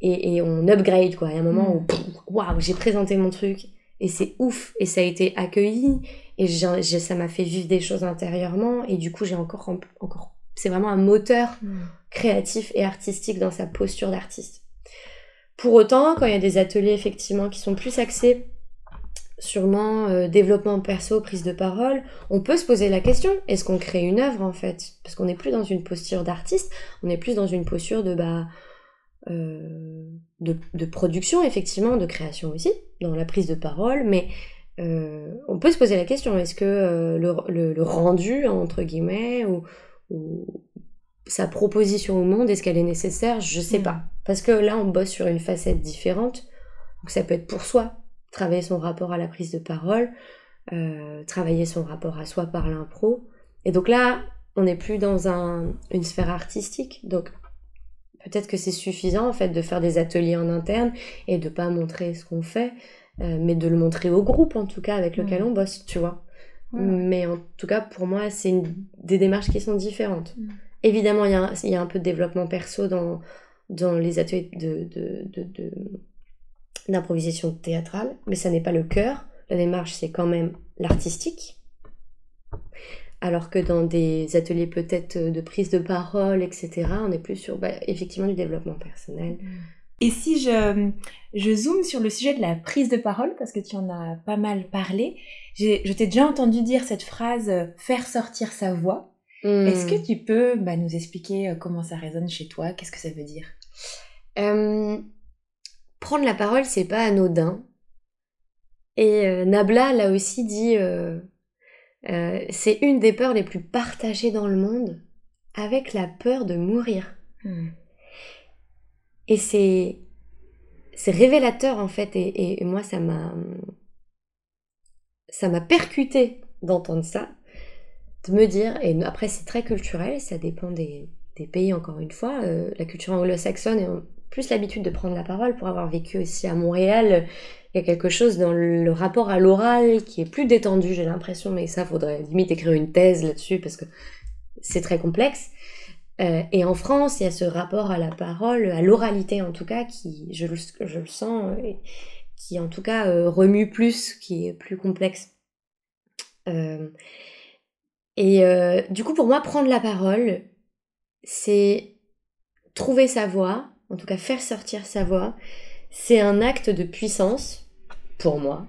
Et, et, on upgrade quoi. Il y a un moment où mm. waouh j'ai présenté mon truc et c'est ouf et ça a été accueilli et ça m'a fait vivre des choses intérieurement et du coup j'ai encore encore c'est vraiment un moteur hmm. créatif et artistique dans sa posture d'artiste pour autant quand il y a des ateliers effectivement qui sont plus axés sûrement euh, développement perso prise de parole on peut se poser la question est-ce qu'on crée une œuvre en fait? Parce qu'on n'est plus dans une posture d'artiste on est plus dans une posture de bah euh, de, de, production effectivement de création aussi dans la prise de parole mais euh, on peut se poser la question, est-ce que euh, le, rendu, entre guillemets, ou, sa proposition au monde, est-ce qu'elle est nécessaire? Je sais pas. Parce que là, on bosse sur une facette différente. Donc ça peut être pour soi, travailler son rapport à la prise de parole, euh, travailler son rapport à soi par l'impro. Et donc là, on n'est plus dans une sphère artistique. Donc peut-être que c'est suffisant en fait de faire des ateliers en interne et de pas montrer ce qu'on fait, euh, mais de le montrer au groupe en tout cas avec lequel on bosse, tu vois. Mais en tout cas, pour moi, c'est des démarches qui sont différentes. Mm. Évidemment, il y, a un, y, a un peu de développement perso dans, dans les ateliers d'improvisation de, de, théâtrale, mais ça n'est pas le cœur. La démarche, c'est quand même l'artistique. Alors que dans des ateliers peut-être de prise de parole, etc., on est plus sur bah, effectivement du développement personnel. Mm. Et si je, je zoome sur le sujet de la prise de parole, parce que tu en as pas mal parlé, je t'ai déjà entendu dire cette phrase euh, faire sortir sa voix. Hmm. Est-ce que tu peux bah, nous expliquer euh, comment ça résonne chez toi? Qu'est-ce que ça veut dire? Euh, Prendre la parole, c'est pas anodin. Et Nabla l'a aussi dit, c'est une des peurs les plus partagées dans le monde, avec la peur de mourir. Hmm. Et c'est, c'est révélateur en fait, et, moi ça m'a, ça m'a percuté d'entendre ça, de me dire, et après c'est très culturel, ça dépend des, pays encore une fois, euh, la culture anglo-saxonne a plus l'habitude de prendre la parole pour avoir vécu aussi à Montréal. Il y a quelque chose dans le rapport à l'oral qui est plus détendu, j'ai l'impression, mais ça faudrait limite écrire une thèse là-dessus parce que c'est très complexe. Euh, et en France, il y a ce rapport à la parole, à l'oralité en tout cas, qui, je, le sens, euh, qui en tout cas euh, remue plus, qui est plus complexe. et du coup, pour moi, prendre la parole, c'est trouver sa voix, en tout cas faire sortir sa voix, c'est un acte de puissance, pour moi,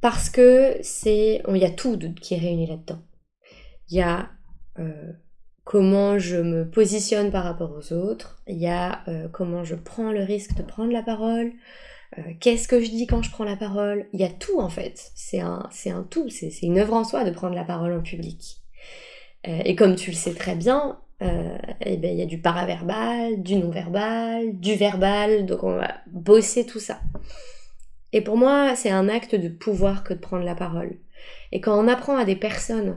parce que c'est, il y a tout qui est réuni là-dedans. Il y a comment je me positionne par rapport aux autres, il y a euh, comment je prends le risque de prendre la parole, euh, qu'est-ce que je dis quand je prends la parole, il y a tout en fait, c'est un, c'est un tout, c'est, une œuvre en soi de prendre la parole en public. Euh, et comme tu le sais très bien, eh ben, il y a du paraverbal, du non-verbal, du verbal, donc on va bosser tout ça. Et pour moi, c'est un acte de pouvoir que de prendre la parole. Et quand on apprend à des personnes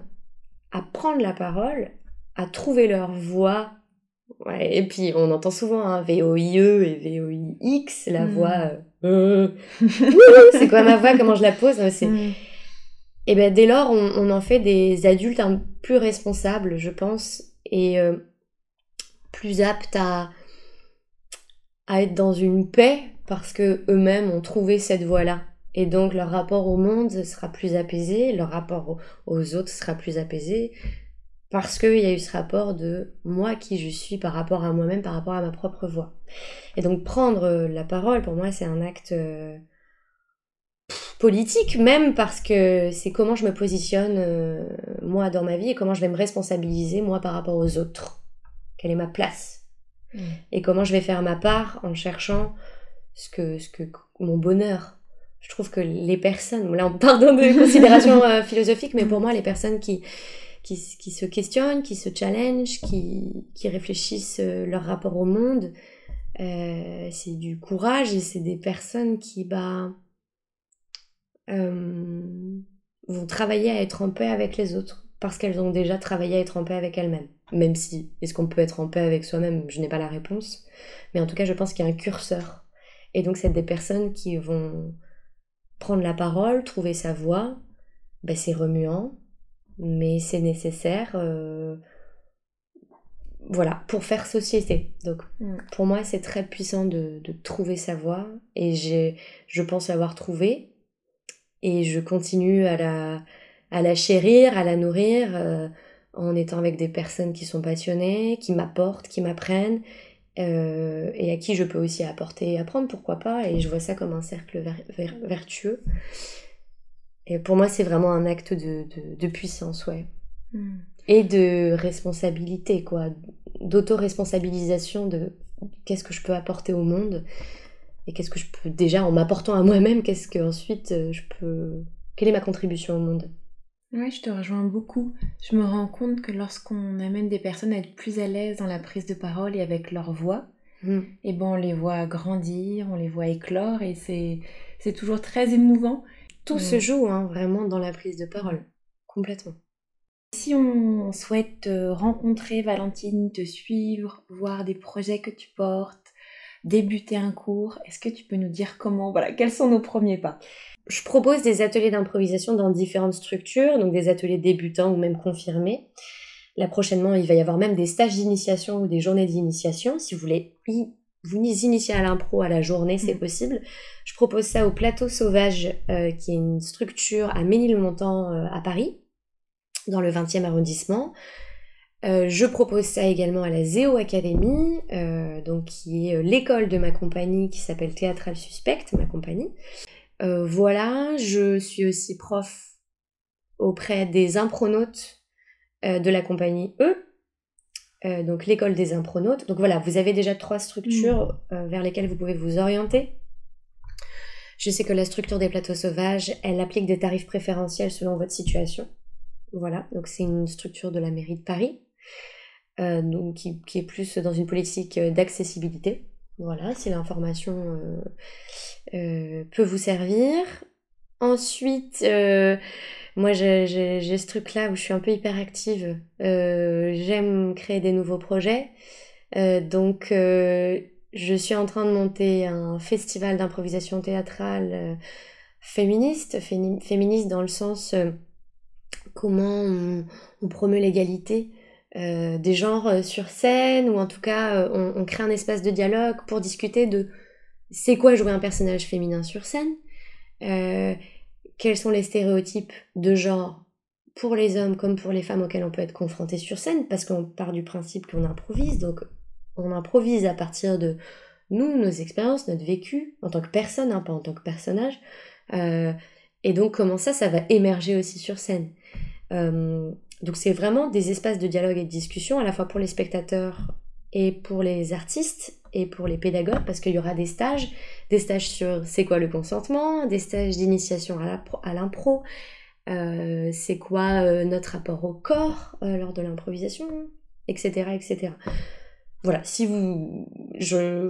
à prendre la parole, à trouver leur voix. et puis on entend souvent un VOIE et VOIX, la voix. Euh, c'est quoi ma voix Comment je la pose c'est... Hmm. Et ben dès lors, on, en fait des adultes un, plus responsables, je pense, et euh, plus aptes à, à être dans une paix parce que eux-mêmes ont trouvé cette voie-là. Et donc leur rapport au monde sera plus apaisé, leur rapport aux autres sera plus apaisé, parce qu'il y a eu ce rapport de moi qui je suis par rapport à moi-même, par rapport à ma propre voix. Et donc prendre euh, la parole, pour moi, c'est un acte euh, politique même parce que c'est comment je me positionne euh, moi dans ma vie et comment je vais me responsabiliser moi par rapport aux autres. Quelle est ma place mmh. Et comment je vais faire ma part en cherchant ce que, ce que mon bonheur. Je trouve que les personnes, là on pardonne de considérations philosophiques, mais pour moi les personnes qui qui, se questionnent, qui se challengent, qui, réfléchissent euh, leur rapport au monde. Euh, c'est du courage et c'est des personnes qui bah, euh, vont travailler à être en paix avec les autres parce qu'elles ont déjà travaillé à être en paix avec elles-mêmes. Même si, est-ce qu'on peut être en paix avec soi-même? Je n'ai pas la réponse. Mais en tout cas, je pense qu'il y a un curseur. Et donc, c'est des personnes qui vont prendre la parole, trouver sa voix. Ben, c'est remuant, mais c'est nécessaire euh, voilà pour faire société. Donc mm. pour moi c'est très puissant de, trouver sa voie. Et j'ai je pense l'avoir trouvée et je continue à la à la chérir à la nourrir euh, en étant avec des personnes qui sont passionnées qui m'apportent qui m'apprennent euh, et à qui je peux aussi apporter et apprendre pourquoi pas. Et je vois ça comme un cercle vertueux et pour moi, c'est vraiment un acte de, de, puissance, ouais. Hmm. Et de responsabilité, quoi. D'auto-responsabilisation de qu'est-ce que je peux apporter au monde et qu'est-ce que je peux déjà en m'apportant à moi-même, qu'est-ce que ensuite euh, je peux. Quelle est ma contribution au monde Oui, je te rejoins beaucoup. Je me rends compte que lorsqu'on amène des personnes à être plus à l'aise dans la prise de parole et avec leur voix, hmm. et eh ben on les voit grandir, on les voit éclore et c'est toujours très émouvant. Tout se mm. joue hein, vraiment dans la prise de parole, complètement. Si on souhaite rencontrer Valentine, te suivre, voir des projets que tu portes, débuter un cours Est-ce que tu peux nous dire comment Voilà, quels sont nos premiers pas? Je propose des ateliers d'improvisation dans différentes structures, donc des ateliers débutants ou même confirmés. Là prochainement, il va y avoir même des stages d'initiation ou des journées d'initiation. Si vous voulez vous initier à l'impro à la journée, c'est mm. possible. Je propose ça au Plateau Sauvage, euh, qui est une structure à Ménilmontant euh, à Paris, dans le 20e arrondissement. Euh, je propose ça également à la Zéo Academy, donc qui est l'école de ma compagnie qui s'appelle Théâtral Suspect, ma compagnie. voilà, je suis aussi prof auprès des impronautes de la compagnie E, donc l'école des impronautes. Donc voilà, vous avez déjà trois structures mm. vers lesquelles vous pouvez vous orienter. Je sais que la structure des plateaux sauvages, elle applique des tarifs préférentiels selon votre situation. Voilà, donc c'est une structure de la mairie de Paris, euh, donc qui, est plus dans une politique d'accessibilité. Voilà, si l'information euh, euh, peut vous servir. Ensuite, moi j'ai ce truc-là où je suis un peu hyperactive. J'aime créer des nouveaux projets. donc je suis en train de monter un festival d'improvisation théâtrale euh, féministe, féministe dans le sens euh, comment on, promeut l'égalité euh, des genres sur scène, ou en tout cas on, crée un espace de dialogue pour discuter de c'est quoi jouer un personnage féminin sur scène, quels sont les stéréotypes de genre pour les hommes comme pour les femmes auxquels on peut être confronté sur scène, parce qu'on part du principe qu'on improvise, donc on improvise à partir de nous, nos expériences, notre vécu, en tant que personne, hein, pas en tant que personnage. Euh, et donc comment ça, ça va émerger aussi sur scène? Euh, donc c'est vraiment des espaces de dialogue et de discussion, à la fois pour les spectateurs et pour les artistes et pour les pédagogues, parce qu'il y aura des stages, des stages sur c'est quoi le consentement, des stages d'initiation à l'impro, euh, c'est quoi notre rapport au corps lors de l'improvisation, etc., etc voilà, si vous,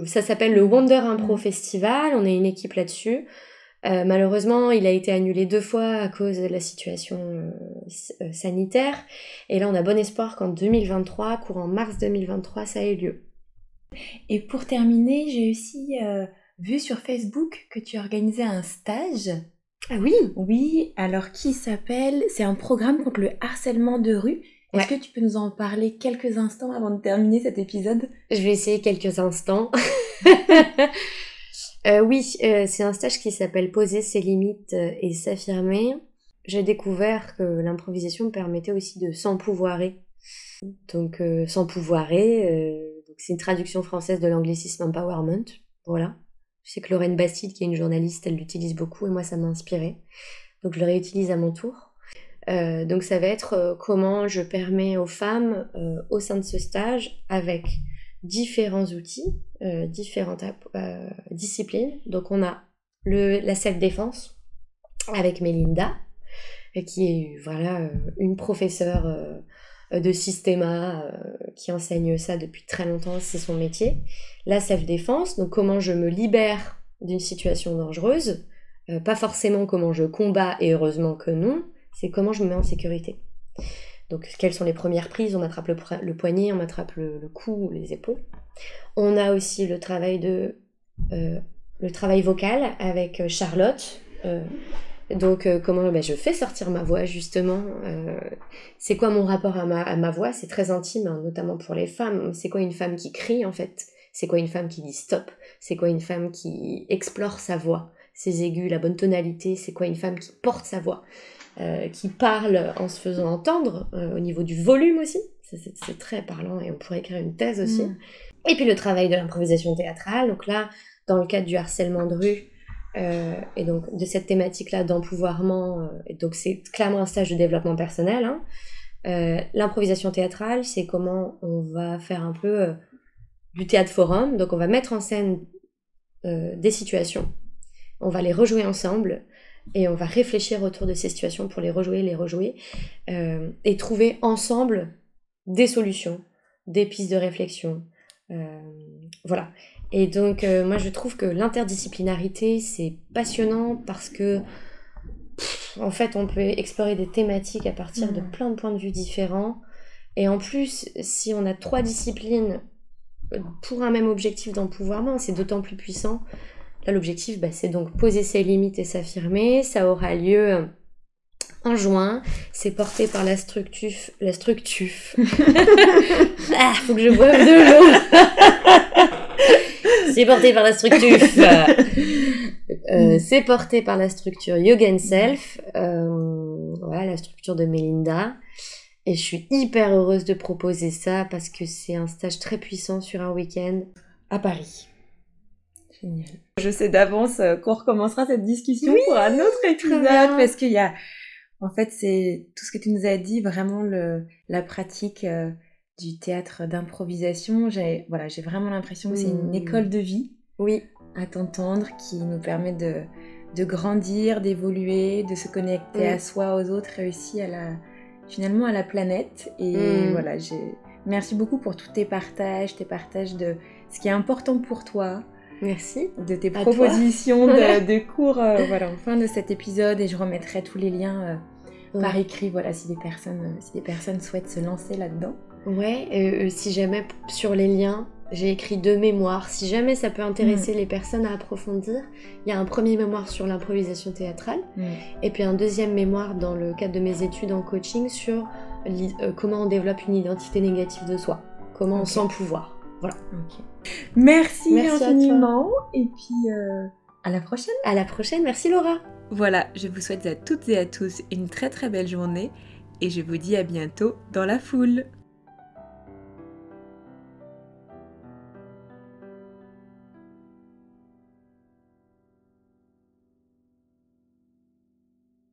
ça s'appelle le Wonder Impro. Festival. On est une équipe là-dessus. Euh, malheureusement, il a été annulé deux fois à cause de la situation euh, euh, sanitaire. Et là, on a bon espoir qu'en 2023, courant mars 2023, ça ait lieu. Et pour terminer, j'ai aussi vu sur Facebook que tu organisais un stage. Ah oui Oui, alors qui s'appelle C'est un programme contre le harcèlement de rue est-ce que tu peux nous en parler quelques instants avant de terminer cet épisode? Je vais essayer quelques instants. euh, oui, euh, c'est un stage qui s'appelle Poser ses limites euh, et s'affirmer. J'ai découvert que l'improvisation permettait aussi de s'empouvoirer. Donc euh, s'empouvoirer, euh, c'est une traduction française de l'anglicisme empowerment. Voilà. Je sais que Lorraine Bastide, qui est une journaliste, elle l'utilise beaucoup et moi ça m'a inspiré. Donc je le réutilise à mon tour. Euh, donc ça va être euh, comment je permets aux femmes euh, au sein de ce stage avec différents outils, différentes disciplines. Donc on a la self-défense avec Melinda, qui est voilà une professeure de systéma qui enseigne ça depuis très longtemps, c'est son métier. La self-défense, donc comment je me libère d'une situation dangereuse, pas forcément comment je combats et heureusement que non, c'est comment je me mets en sécurité. Donc, quelles sont les premières prises? On attrape le, poignet, on attrape le, cou, les épaules. On a aussi le travail de euh, le travail vocal avec euh, Charlotte. Euh, donc, comment ben, je fais sortir ma voix justement C'est quoi mon rapport à ma, voix? C'est très intime, hein, notamment pour les femmes. C'est quoi une femme qui crie en fait? C'est quoi une femme qui dit stop? C'est quoi une femme qui explore sa voix? Ses aigus, la bonne tonalité, c'est quoi une femme qui porte sa voix? Euh, qui parle en se faisant entendre, euh, au niveau du volume aussi. C'est très parlant et on pourrait écrire une thèse aussi. Mm. Et puis le travail de l'improvisation théâtrale. Donc là, dans le cadre du harcèlement de rue, euh, et donc de cette thématique-là d'empouvoirment, et donc c'est clairement un stage de développement personnel. Hein. L'improvisation théâtrale, c'est comment on va faire un peu du théâtre forum. Donc on va mettre en scène des situations, on va les rejouer ensemble et on va réfléchir autour de ces situations pour les rejouer, les rejouer, euh, et trouver ensemble des solutions, des pistes de réflexion. Euh, voilà. Et donc, euh, moi, je trouve que l'interdisciplinarité, c'est passionnant parce que, en fait, on peut explorer des thématiques à partir de mmh. plein de points de vue différents. Et en plus, si on a trois disciplines pour un même objectif d'empouvoirment, c'est d'autant plus puissant. Là, l'objectif, bah, c'est donc poser ses limites et s'affirmer. Ça aura lieu en juin. C'est porté par la structure. La structure. ah, faut que je boive de l'eau. c'est porté par la structure. Euh, c'est porté par la structure Yoga Self. Euh, voilà, la structure de Melinda. Et je suis hyper heureuse de proposer ça parce que c'est un stage très puissant sur un week-end à Paris. Génial. Je sais d'avance euh, qu'on recommencera cette discussion pour un autre épisode parce qu'il y a, en fait, c'est tout ce que tu nous as dit, vraiment le, la pratique euh, du théâtre d'improvisation. J'ai, voilà, j'ai vraiment l'impression que c'est une mmh. école de vie. Oui. À t'entendre qui nous permet de, de grandir, d'évoluer, de se connecter à soi, aux autres et aussi à la, finalement à la planète. Et mmh. voilà, j'ai merci beaucoup pour tous tes partages, tes partages de ce qui est important pour toi. Merci. De tes propositions de, cours euh, voilà, en fin de cet épisode. Et je remettrai tous les liens euh, par écrit voilà, si, des personnes, si des personnes souhaitent se lancer là-dedans. Ouais, euh, si jamais sur les liens, j'ai écrit deux mémoires. Si jamais ça peut intéresser mm. les personnes à approfondir, il y a un premier mémoire sur l'improvisation théâtrale mm. et puis un deuxième mémoire dans le cadre de mes études en coaching sur euh, comment on développe une identité négative de soi, comment on sent pouvoir. Voilà. Merci, infiniment et puis euh, à la prochaine. À la prochaine, merci Laura. Voilà, je vous souhaite à toutes et à tous une très très belle journée et je vous dis à bientôt dans la foule.